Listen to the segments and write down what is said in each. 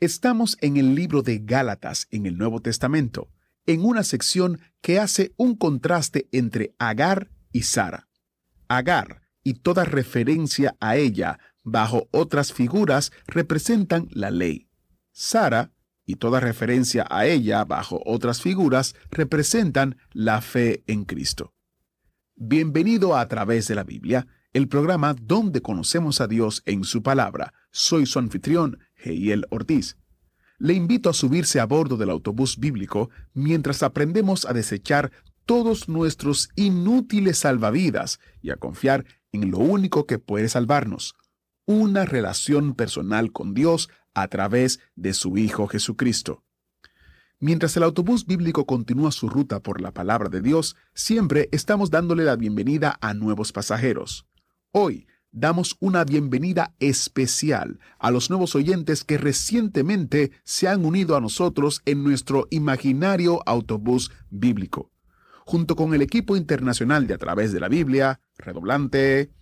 Estamos en el libro de Gálatas en el Nuevo Testamento, en una sección que hace un contraste entre Agar y Sara. Agar y toda referencia a ella bajo otras figuras representan la ley. Sara y toda referencia a ella bajo otras figuras representan la fe en Cristo. Bienvenido a, a través de la Biblia, el programa donde conocemos a Dios en su palabra. Soy su anfitrión, Heiel Ortiz. Le invito a subirse a bordo del autobús bíblico mientras aprendemos a desechar todos nuestros inútiles salvavidas y a confiar en lo único que puede salvarnos, una relación personal con Dios a través de su Hijo Jesucristo. Mientras el autobús bíblico continúa su ruta por la palabra de Dios, siempre estamos dándole la bienvenida a nuevos pasajeros. Hoy damos una bienvenida especial a los nuevos oyentes que recientemente se han unido a nosotros en nuestro imaginario autobús bíblico. Junto con el equipo internacional de A través de la Biblia, redoblante,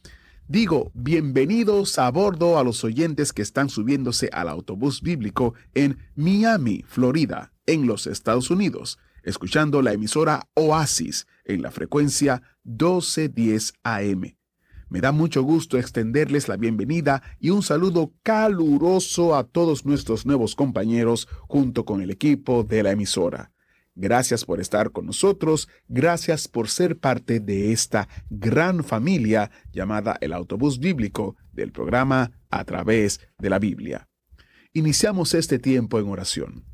Digo, bienvenidos a bordo a los oyentes que están subiéndose al autobús bíblico en Miami, Florida, en los Estados Unidos, escuchando la emisora Oasis en la frecuencia 1210 AM. Me da mucho gusto extenderles la bienvenida y un saludo caluroso a todos nuestros nuevos compañeros junto con el equipo de la emisora. Gracias por estar con nosotros, gracias por ser parte de esta gran familia llamada el autobús bíblico del programa A través de la Biblia. Iniciamos este tiempo en oración.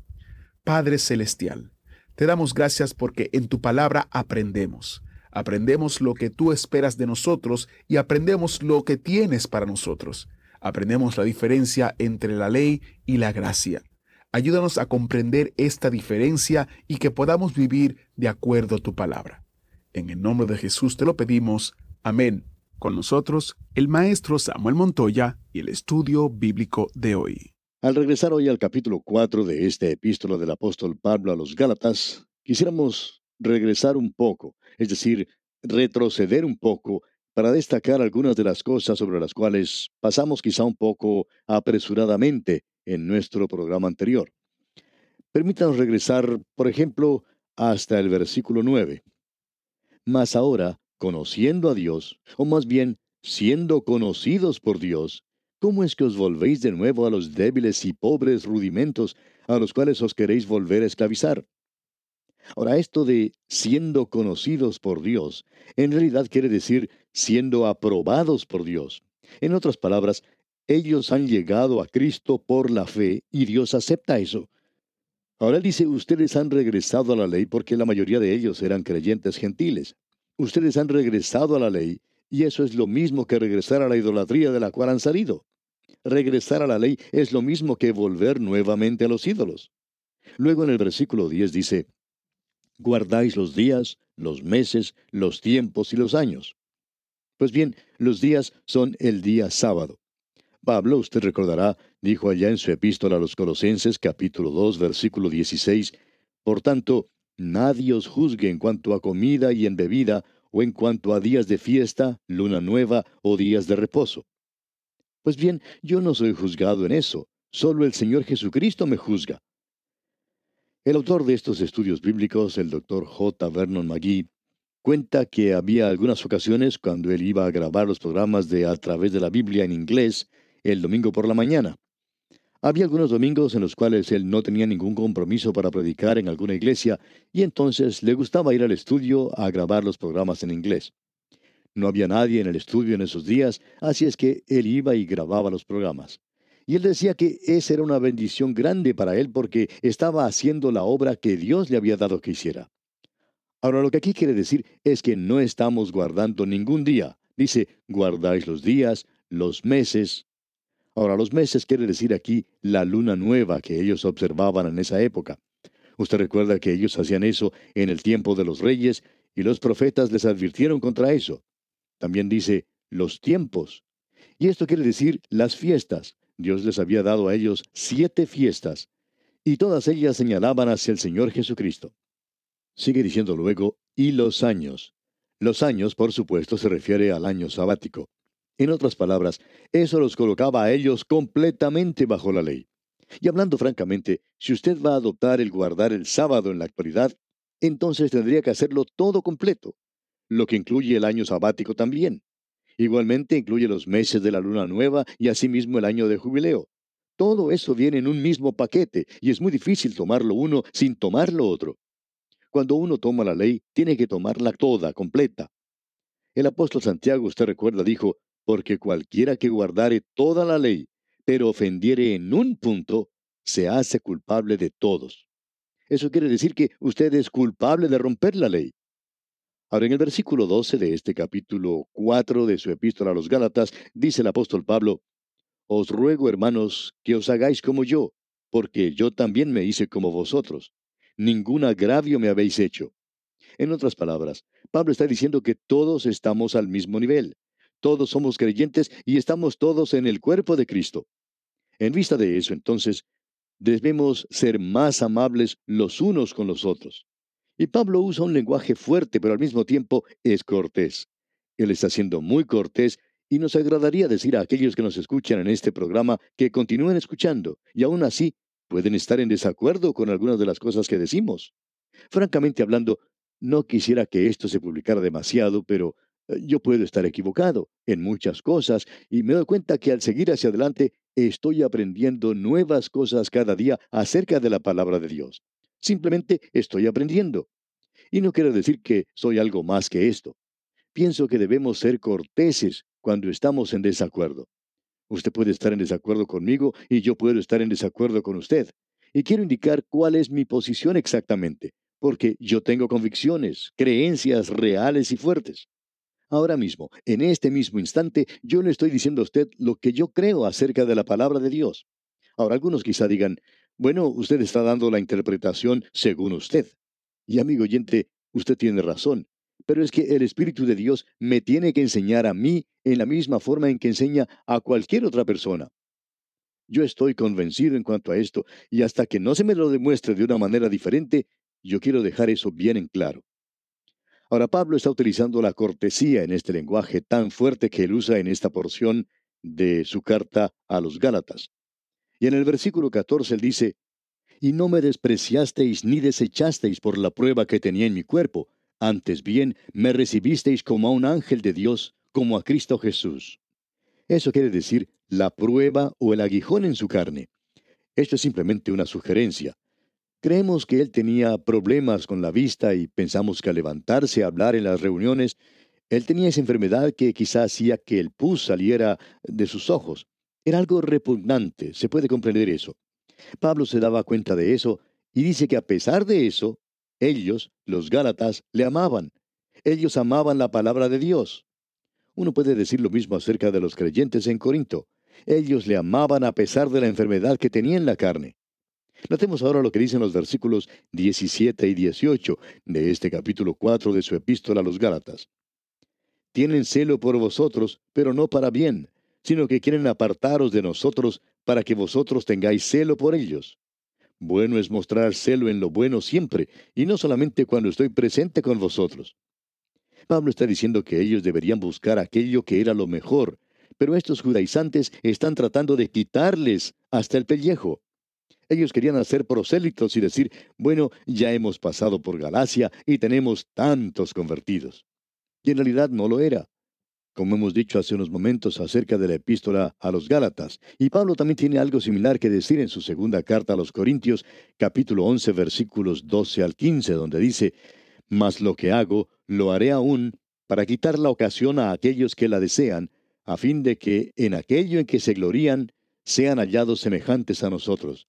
Padre Celestial, te damos gracias porque en tu palabra aprendemos. Aprendemos lo que tú esperas de nosotros y aprendemos lo que tienes para nosotros. Aprendemos la diferencia entre la ley y la gracia. Ayúdanos a comprender esta diferencia y que podamos vivir de acuerdo a tu palabra. En el nombre de Jesús te lo pedimos. Amén. Con nosotros, el maestro Samuel Montoya y el estudio bíblico de hoy. Al regresar hoy al capítulo 4 de esta epístola del apóstol Pablo a los Gálatas, quisiéramos regresar un poco, es decir, retroceder un poco para destacar algunas de las cosas sobre las cuales pasamos quizá un poco apresuradamente en nuestro programa anterior. Permítanos regresar, por ejemplo, hasta el versículo 9. Mas ahora, conociendo a Dios, o más bien, siendo conocidos por Dios, ¿cómo es que os volvéis de nuevo a los débiles y pobres rudimentos a los cuales os queréis volver a esclavizar? Ahora, esto de siendo conocidos por Dios, en realidad quiere decir siendo aprobados por Dios. En otras palabras, ellos han llegado a Cristo por la fe y Dios acepta eso. Ahora dice, ustedes han regresado a la ley porque la mayoría de ellos eran creyentes gentiles. Ustedes han regresado a la ley y eso es lo mismo que regresar a la idolatría de la cual han salido. Regresar a la ley es lo mismo que volver nuevamente a los ídolos. Luego en el versículo 10 dice, guardáis los días, los meses, los tiempos y los años. Pues bien, los días son el día sábado. Pablo, usted recordará, dijo allá en su epístola a los Colosenses capítulo 2 versículo 16, Por tanto, nadie os juzgue en cuanto a comida y en bebida, o en cuanto a días de fiesta, luna nueva o días de reposo. Pues bien, yo no soy juzgado en eso, solo el Señor Jesucristo me juzga. El autor de estos estudios bíblicos, el doctor J. Vernon McGee, cuenta que había algunas ocasiones cuando él iba a grabar los programas de A través de la Biblia en inglés, el domingo por la mañana. Había algunos domingos en los cuales él no tenía ningún compromiso para predicar en alguna iglesia y entonces le gustaba ir al estudio a grabar los programas en inglés. No había nadie en el estudio en esos días, así es que él iba y grababa los programas. Y él decía que esa era una bendición grande para él porque estaba haciendo la obra que Dios le había dado que hiciera. Ahora lo que aquí quiere decir es que no estamos guardando ningún día. Dice, guardáis los días, los meses, Ahora, los meses quiere decir aquí la luna nueva que ellos observaban en esa época. Usted recuerda que ellos hacían eso en el tiempo de los reyes y los profetas les advirtieron contra eso. También dice los tiempos. Y esto quiere decir las fiestas. Dios les había dado a ellos siete fiestas, y todas ellas señalaban hacia el Señor Jesucristo. Sigue diciendo luego, y los años. Los años, por supuesto, se refiere al año sabático. En otras palabras, eso los colocaba a ellos completamente bajo la ley. Y hablando francamente, si usted va a adoptar el guardar el sábado en la actualidad, entonces tendría que hacerlo todo completo, lo que incluye el año sabático también. Igualmente incluye los meses de la luna nueva y asimismo el año de jubileo. Todo eso viene en un mismo paquete y es muy difícil tomarlo uno sin tomar lo otro. Cuando uno toma la ley, tiene que tomarla toda, completa. El apóstol Santiago, usted recuerda, dijo, porque cualquiera que guardare toda la ley, pero ofendiere en un punto, se hace culpable de todos. Eso quiere decir que usted es culpable de romper la ley. Ahora, en el versículo 12 de este capítulo 4 de su epístola a los Gálatas, dice el apóstol Pablo, Os ruego, hermanos, que os hagáis como yo, porque yo también me hice como vosotros. Ningún agravio me habéis hecho. En otras palabras, Pablo está diciendo que todos estamos al mismo nivel. Todos somos creyentes y estamos todos en el cuerpo de Cristo. En vista de eso, entonces, debemos ser más amables los unos con los otros. Y Pablo usa un lenguaje fuerte, pero al mismo tiempo es cortés. Él está siendo muy cortés y nos agradaría decir a aquellos que nos escuchan en este programa que continúen escuchando y aún así pueden estar en desacuerdo con algunas de las cosas que decimos. Francamente hablando, no quisiera que esto se publicara demasiado, pero eh, yo puedo estar equivocado en muchas cosas y me doy cuenta que al seguir hacia adelante estoy aprendiendo nuevas cosas cada día acerca de la palabra de Dios. Simplemente estoy aprendiendo. Y no quiero decir que soy algo más que esto. Pienso que debemos ser corteses cuando estamos en desacuerdo. Usted puede estar en desacuerdo conmigo y yo puedo estar en desacuerdo con usted. Y quiero indicar cuál es mi posición exactamente, porque yo tengo convicciones, creencias reales y fuertes. Ahora mismo, en este mismo instante, yo le estoy diciendo a usted lo que yo creo acerca de la palabra de Dios. Ahora, algunos quizá digan, bueno, usted está dando la interpretación según usted. Y amigo oyente, usted tiene razón. Pero es que el Espíritu de Dios me tiene que enseñar a mí en la misma forma en que enseña a cualquier otra persona. Yo estoy convencido en cuanto a esto, y hasta que no se me lo demuestre de una manera diferente, yo quiero dejar eso bien en claro. Ahora Pablo está utilizando la cortesía en este lenguaje tan fuerte que él usa en esta porción de su carta a los Gálatas. Y en el versículo 14 él dice, Y no me despreciasteis ni desechasteis por la prueba que tenía en mi cuerpo, antes bien me recibisteis como a un ángel de Dios, como a Cristo Jesús. Eso quiere decir la prueba o el aguijón en su carne. Esto es simplemente una sugerencia. Creemos que él tenía problemas con la vista y pensamos que al levantarse a hablar en las reuniones, él tenía esa enfermedad que quizá hacía que el pus saliera de sus ojos. Era algo repugnante, se puede comprender eso. Pablo se daba cuenta de eso y dice que a pesar de eso, ellos, los Gálatas, le amaban. Ellos amaban la palabra de Dios. Uno puede decir lo mismo acerca de los creyentes en Corinto. Ellos le amaban a pesar de la enfermedad que tenía en la carne. Notemos ahora lo que dicen los versículos 17 y 18 de este capítulo 4 de su epístola a los Gálatas. Tienen celo por vosotros, pero no para bien, sino que quieren apartaros de nosotros para que vosotros tengáis celo por ellos. Bueno es mostrar celo en lo bueno siempre, y no solamente cuando estoy presente con vosotros. Pablo está diciendo que ellos deberían buscar aquello que era lo mejor, pero estos judaizantes están tratando de quitarles hasta el pellejo. Ellos querían hacer prosélitos y decir, bueno, ya hemos pasado por Galacia y tenemos tantos convertidos. Y en realidad no lo era. Como hemos dicho hace unos momentos acerca de la epístola a los Gálatas, y Pablo también tiene algo similar que decir en su segunda carta a los Corintios, capítulo 11, versículos 12 al 15, donde dice, Mas lo que hago, lo haré aún para quitar la ocasión a aquellos que la desean, a fin de que en aquello en que se glorían sean hallados semejantes a nosotros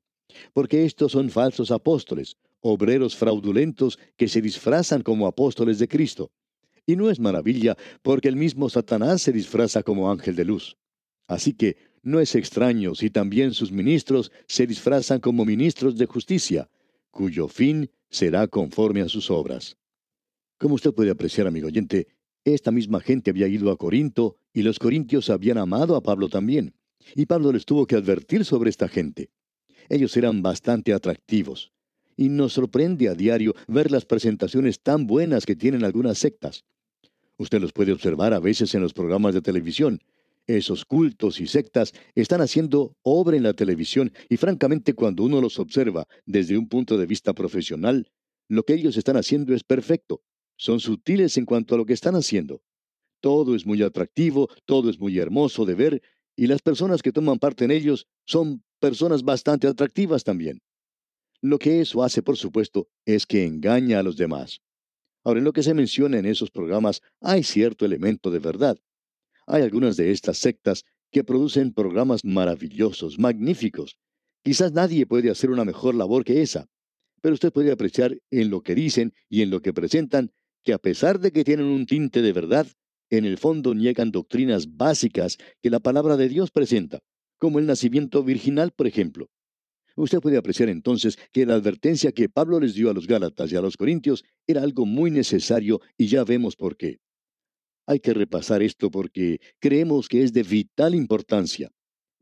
porque estos son falsos apóstoles, obreros fraudulentos que se disfrazan como apóstoles de Cristo. Y no es maravilla, porque el mismo Satanás se disfraza como ángel de luz. Así que no es extraño si también sus ministros se disfrazan como ministros de justicia, cuyo fin será conforme a sus obras. Como usted puede apreciar, amigo oyente, esta misma gente había ido a Corinto y los corintios habían amado a Pablo también. Y Pablo les tuvo que advertir sobre esta gente. Ellos eran bastante atractivos. Y nos sorprende a diario ver las presentaciones tan buenas que tienen algunas sectas. Usted los puede observar a veces en los programas de televisión. Esos cultos y sectas están haciendo obra en la televisión y francamente cuando uno los observa desde un punto de vista profesional, lo que ellos están haciendo es perfecto. Son sutiles en cuanto a lo que están haciendo. Todo es muy atractivo, todo es muy hermoso de ver y las personas que toman parte en ellos son personas bastante atractivas también. Lo que eso hace, por supuesto, es que engaña a los demás. Ahora, en lo que se menciona en esos programas hay cierto elemento de verdad. Hay algunas de estas sectas que producen programas maravillosos, magníficos. Quizás nadie puede hacer una mejor labor que esa, pero usted puede apreciar en lo que dicen y en lo que presentan que a pesar de que tienen un tinte de verdad, en el fondo niegan doctrinas básicas que la palabra de Dios presenta, como el nacimiento virginal, por ejemplo. Usted puede apreciar entonces que la advertencia que Pablo les dio a los Gálatas y a los Corintios era algo muy necesario y ya vemos por qué. Hay que repasar esto porque creemos que es de vital importancia.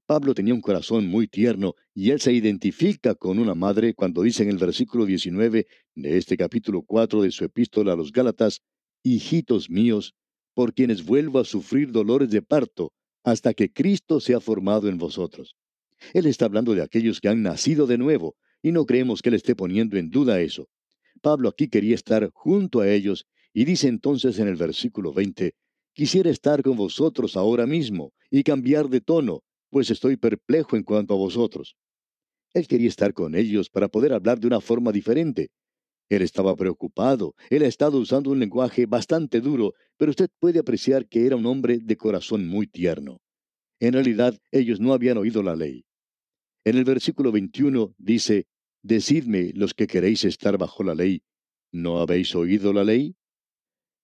Pablo tenía un corazón muy tierno y él se identifica con una madre cuando dice en el versículo 19 de este capítulo 4 de su epístola a los Gálatas, Hijitos míos, por quienes vuelvo a sufrir dolores de parto, hasta que Cristo sea formado en vosotros. Él está hablando de aquellos que han nacido de nuevo, y no creemos que él esté poniendo en duda eso. Pablo aquí quería estar junto a ellos, y dice entonces en el versículo 20, Quisiera estar con vosotros ahora mismo, y cambiar de tono, pues estoy perplejo en cuanto a vosotros. Él quería estar con ellos para poder hablar de una forma diferente, él estaba preocupado, él ha estado usando un lenguaje bastante duro, pero usted puede apreciar que era un hombre de corazón muy tierno. En realidad, ellos no habían oído la ley. En el versículo 21 dice, Decidme los que queréis estar bajo la ley, ¿no habéis oído la ley?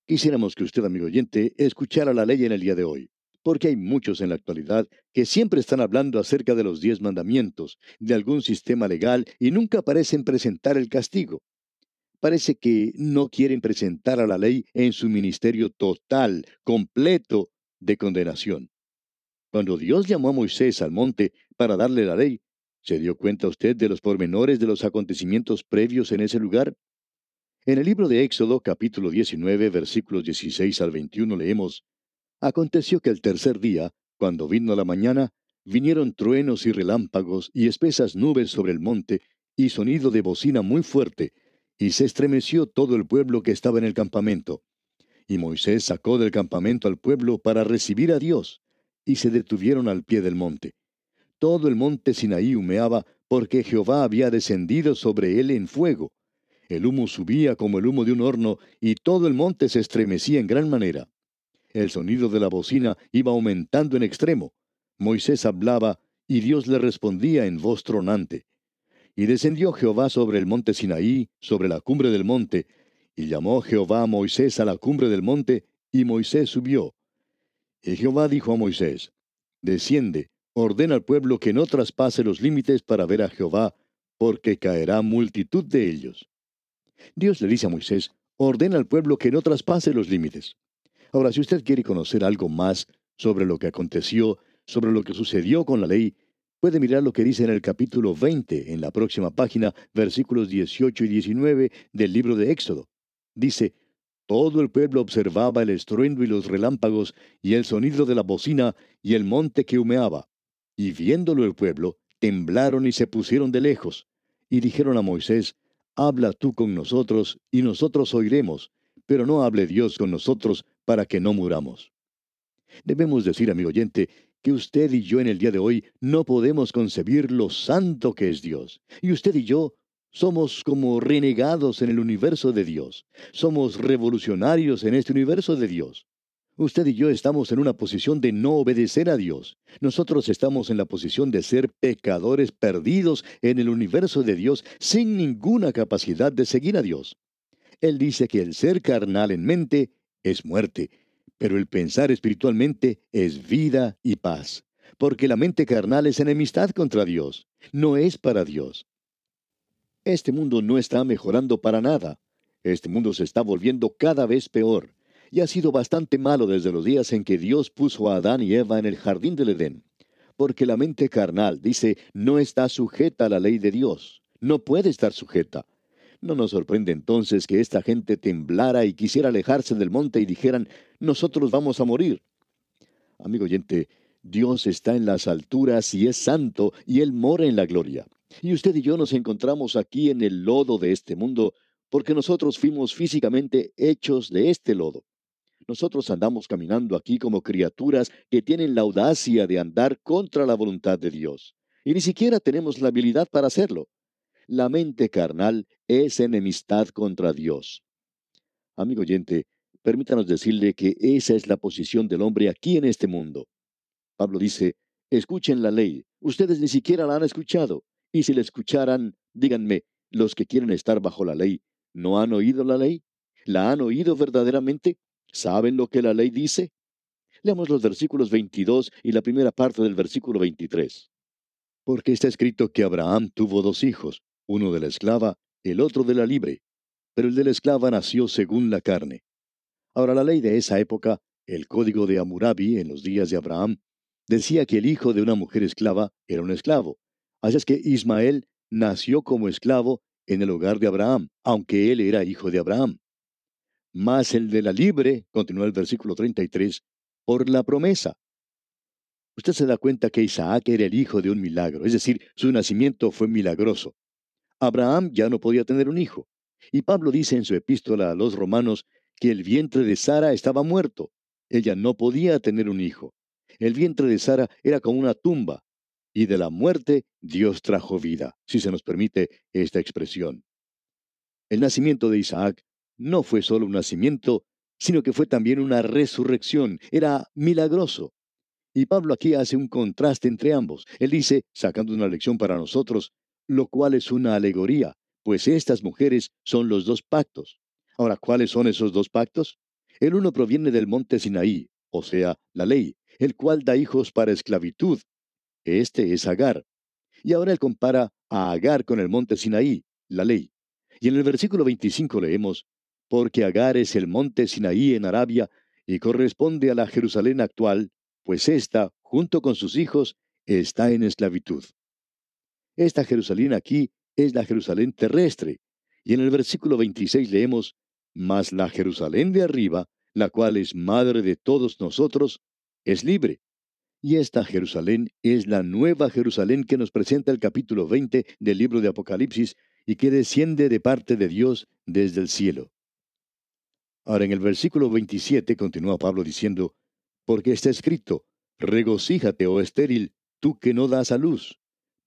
Quisiéramos que usted, amigo oyente, escuchara la ley en el día de hoy, porque hay muchos en la actualidad que siempre están hablando acerca de los diez mandamientos, de algún sistema legal, y nunca parecen presentar el castigo parece que no quieren presentar a la ley en su ministerio total, completo de condenación. Cuando Dios llamó a Moisés al monte para darle la ley, ¿se dio cuenta usted de los pormenores de los acontecimientos previos en ese lugar? En el libro de Éxodo, capítulo 19, versículos 16 al 21, leemos, Aconteció que el tercer día, cuando vino la mañana, vinieron truenos y relámpagos y espesas nubes sobre el monte, y sonido de bocina muy fuerte, y se estremeció todo el pueblo que estaba en el campamento. Y Moisés sacó del campamento al pueblo para recibir a Dios, y se detuvieron al pie del monte. Todo el monte Sinaí humeaba, porque Jehová había descendido sobre él en fuego. El humo subía como el humo de un horno, y todo el monte se estremecía en gran manera. El sonido de la bocina iba aumentando en extremo. Moisés hablaba, y Dios le respondía en voz tronante. Y descendió Jehová sobre el monte Sinaí, sobre la cumbre del monte, y llamó Jehová a Moisés a la cumbre del monte, y Moisés subió. Y Jehová dijo a Moisés, Desciende, ordena al pueblo que no traspase los límites para ver a Jehová, porque caerá multitud de ellos. Dios le dice a Moisés, ordena al pueblo que no traspase los límites. Ahora, si usted quiere conocer algo más sobre lo que aconteció, sobre lo que sucedió con la ley, Puede mirar lo que dice en el capítulo 20, en la próxima página, versículos 18 y 19 del libro de Éxodo. Dice, Todo el pueblo observaba el estruendo y los relámpagos, y el sonido de la bocina, y el monte que humeaba. Y viéndolo el pueblo, temblaron y se pusieron de lejos. Y dijeron a Moisés, Habla tú con nosotros, y nosotros oiremos, pero no hable Dios con nosotros, para que no muramos. Debemos decir, amigo oyente, que usted y yo en el día de hoy no podemos concebir lo santo que es Dios. Y usted y yo somos como renegados en el universo de Dios. Somos revolucionarios en este universo de Dios. Usted y yo estamos en una posición de no obedecer a Dios. Nosotros estamos en la posición de ser pecadores perdidos en el universo de Dios sin ninguna capacidad de seguir a Dios. Él dice que el ser carnal en mente es muerte pero el pensar espiritualmente es vida y paz. porque la mente carnal es enemistad contra Dios, no es para Dios. Este mundo no está mejorando para nada. Este mundo se está volviendo cada vez peor, y ha sido bastante malo desde los días en que Dios puso a Adán y Eva en el jardín del Edén. Porque la mente carnal, dice, no está sujeta a la ley de Dios, no puede estar sujeta. No nos sorprende entonces que esta gente temblara y quisiera alejarse del monte y dijeran, nosotros vamos a morir. Amigo oyente, Dios está en las alturas y es santo y Él mora en la gloria. Y usted y yo nos encontramos aquí en el lodo de este mundo porque nosotros fuimos físicamente hechos de este lodo. Nosotros andamos caminando aquí como criaturas que tienen la audacia de andar contra la voluntad de Dios. Y ni siquiera tenemos la habilidad para hacerlo. La mente carnal es enemistad contra Dios. Amigo oyente, permítanos decirle que esa es la posición del hombre aquí en este mundo. Pablo dice, escuchen la ley, ustedes ni siquiera la han escuchado, y si la escucharan, díganme, los que quieren estar bajo la ley, ¿no han oído la ley? ¿La han oído verdaderamente? ¿Saben lo que la ley dice? Leamos los versículos 22 y la primera parte del versículo 23. Porque está escrito que Abraham tuvo dos hijos, uno de la esclava, el otro de la libre, pero el de la esclava nació según la carne. Ahora la ley de esa época, el código de Amurabi en los días de Abraham, decía que el hijo de una mujer esclava era un esclavo. Así es que Ismael nació como esclavo en el hogar de Abraham, aunque él era hijo de Abraham. Mas el de la libre, continúa el versículo 33, por la promesa. Usted se da cuenta que Isaac era el hijo de un milagro, es decir, su nacimiento fue milagroso. Abraham ya no podía tener un hijo. Y Pablo dice en su epístola a los romanos que el vientre de Sara estaba muerto. Ella no podía tener un hijo. El vientre de Sara era como una tumba, y de la muerte Dios trajo vida, si se nos permite esta expresión. El nacimiento de Isaac no fue solo un nacimiento, sino que fue también una resurrección, era milagroso. Y Pablo aquí hace un contraste entre ambos. Él dice, sacando una lección para nosotros, lo cual es una alegoría, pues estas mujeres son los dos pactos. Ahora, ¿cuáles son esos dos pactos? El uno proviene del monte Sinaí, o sea, la ley, el cual da hijos para esclavitud. Este es Agar. Y ahora él compara a Agar con el monte Sinaí, la ley. Y en el versículo 25 leemos, porque Agar es el monte Sinaí en Arabia y corresponde a la Jerusalén actual, pues ésta, junto con sus hijos, está en esclavitud. Esta Jerusalén aquí es la Jerusalén terrestre. Y en el versículo 26 leemos, Mas la Jerusalén de arriba, la cual es madre de todos nosotros, es libre. Y esta Jerusalén es la nueva Jerusalén que nos presenta el capítulo 20 del libro de Apocalipsis y que desciende de parte de Dios desde el cielo. Ahora en el versículo 27 continúa Pablo diciendo, Porque está escrito, Regocíjate, oh estéril, tú que no das a luz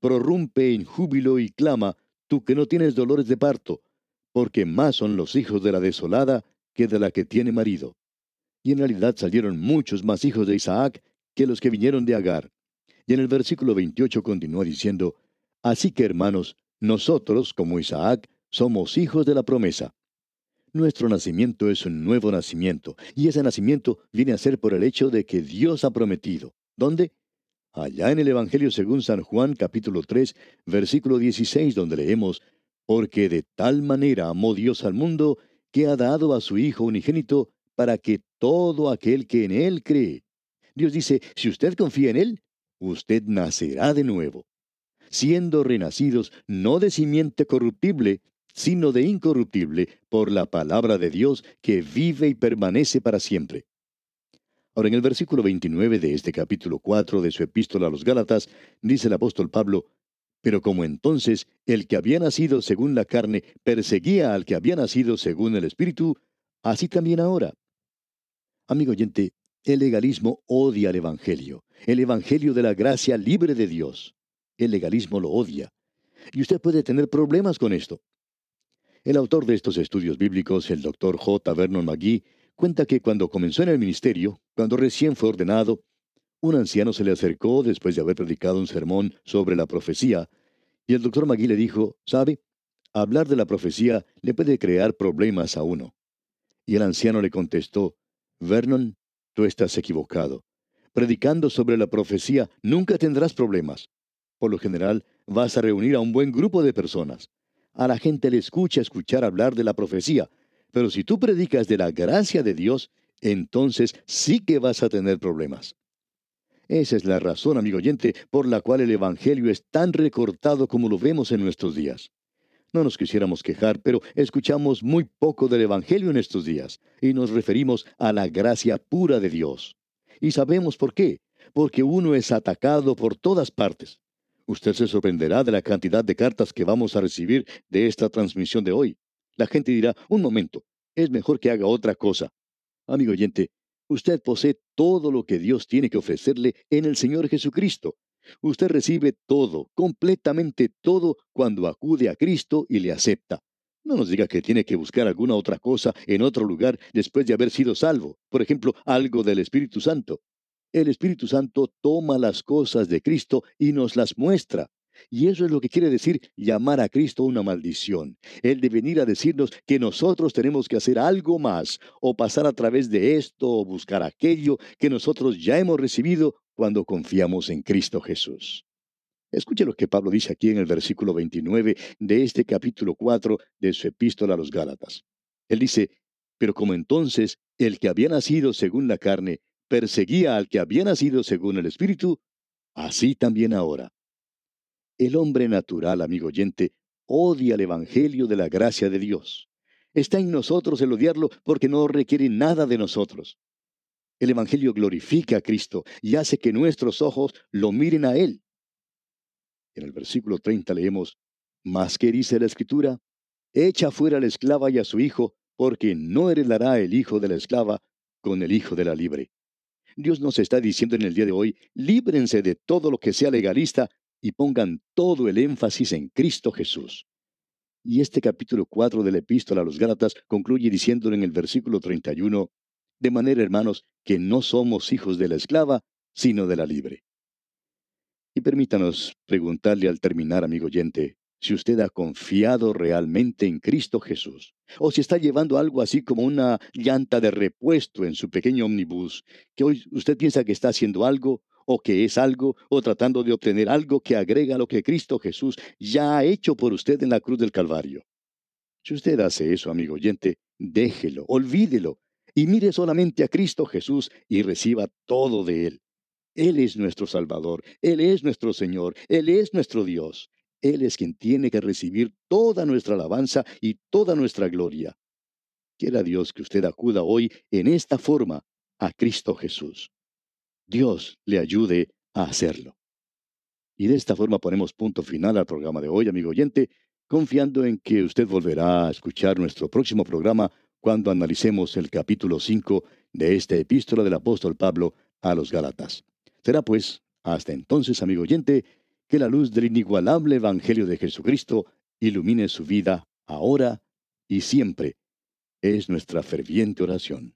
prorrumpe en júbilo y clama, tú que no tienes dolores de parto, porque más son los hijos de la desolada que de la que tiene marido. Y en realidad salieron muchos más hijos de Isaac que los que vinieron de Agar. Y en el versículo 28 continúa diciendo, Así que hermanos, nosotros, como Isaac, somos hijos de la promesa. Nuestro nacimiento es un nuevo nacimiento, y ese nacimiento viene a ser por el hecho de que Dios ha prometido. ¿Dónde? allá en el Evangelio según San Juan capítulo 3, versículo 16, donde leemos, Porque de tal manera amó Dios al mundo, que ha dado a su Hijo unigénito, para que todo aquel que en Él cree. Dios dice, si usted confía en Él, usted nacerá de nuevo, siendo renacidos no de simiente corruptible, sino de incorruptible, por la palabra de Dios que vive y permanece para siempre. Ahora, en el versículo 29 de este capítulo 4 de su epístola a los Gálatas, dice el apóstol Pablo, pero como entonces el que había nacido según la carne perseguía al que había nacido según el Espíritu, así también ahora. Amigo oyente, el legalismo odia el Evangelio, el Evangelio de la gracia libre de Dios. El legalismo lo odia. Y usted puede tener problemas con esto. El autor de estos estudios bíblicos, el doctor J. Vernon McGee, cuenta que cuando comenzó en el ministerio, cuando recién fue ordenado, un anciano se le acercó después de haber predicado un sermón sobre la profecía, y el doctor Magui le dijo, ¿sabe? Hablar de la profecía le puede crear problemas a uno. Y el anciano le contestó, Vernon, tú estás equivocado, predicando sobre la profecía, nunca tendrás problemas. Por lo general, vas a reunir a un buen grupo de personas. A la gente le escucha escuchar hablar de la profecía, pero si tú predicas de la gracia de Dios, entonces sí que vas a tener problemas. Esa es la razón, amigo oyente, por la cual el Evangelio es tan recortado como lo vemos en nuestros días. No nos quisiéramos quejar, pero escuchamos muy poco del Evangelio en estos días, y nos referimos a la gracia pura de Dios. Y sabemos por qué, porque uno es atacado por todas partes. Usted se sorprenderá de la cantidad de cartas que vamos a recibir de esta transmisión de hoy. La gente dirá, un momento, es mejor que haga otra cosa. Amigo oyente, usted posee todo lo que Dios tiene que ofrecerle en el Señor Jesucristo. Usted recibe todo, completamente todo, cuando acude a Cristo y le acepta. No nos diga que tiene que buscar alguna otra cosa en otro lugar después de haber sido salvo. Por ejemplo, algo del Espíritu Santo. El Espíritu Santo toma las cosas de Cristo y nos las muestra. Y eso es lo que quiere decir llamar a Cristo una maldición. Él de venir a decirnos que nosotros tenemos que hacer algo más, o pasar a través de esto, o buscar aquello que nosotros ya hemos recibido cuando confiamos en Cristo Jesús. Escuche lo que Pablo dice aquí en el versículo 29 de este capítulo 4 de su epístola a los Gálatas. Él dice, pero como entonces el que había nacido según la carne perseguía al que había nacido según el Espíritu, así también ahora. El hombre natural, amigo oyente, odia el Evangelio de la gracia de Dios. Está en nosotros el odiarlo porque no requiere nada de nosotros. El Evangelio glorifica a Cristo y hace que nuestros ojos lo miren a Él. En el versículo 30 leemos, Mas que dice la Escritura, echa fuera la esclava y a su hijo, porque no heredará el hijo de la esclava con el hijo de la libre. Dios nos está diciendo en el día de hoy, líbrense de todo lo que sea legalista y pongan todo el énfasis en Cristo Jesús. Y este capítulo 4 de la epístola a los Gálatas concluye diciéndolo en el versículo 31, de manera, hermanos, que no somos hijos de la esclava, sino de la libre. Y permítanos preguntarle al terminar, amigo oyente, si usted ha confiado realmente en Cristo Jesús, o si está llevando algo así como una llanta de repuesto en su pequeño omnibus, que hoy usted piensa que está haciendo algo, o que es algo, o tratando de obtener algo que agrega lo que Cristo Jesús ya ha hecho por usted en la cruz del Calvario. Si usted hace eso, amigo oyente, déjelo, olvídelo, y mire solamente a Cristo Jesús y reciba todo de Él. Él es nuestro Salvador, Él es nuestro Señor, Él es nuestro Dios. Él es quien tiene que recibir toda nuestra alabanza y toda nuestra gloria. Quiera Dios que usted acuda hoy en esta forma a Cristo Jesús. Dios le ayude a hacerlo. Y de esta forma ponemos punto final al programa de hoy, amigo oyente, confiando en que usted volverá a escuchar nuestro próximo programa cuando analicemos el capítulo 5 de esta epístola del apóstol Pablo a los Gálatas. Será pues, hasta entonces, amigo oyente, que la luz del inigualable Evangelio de Jesucristo ilumine su vida ahora y siempre. Es nuestra ferviente oración.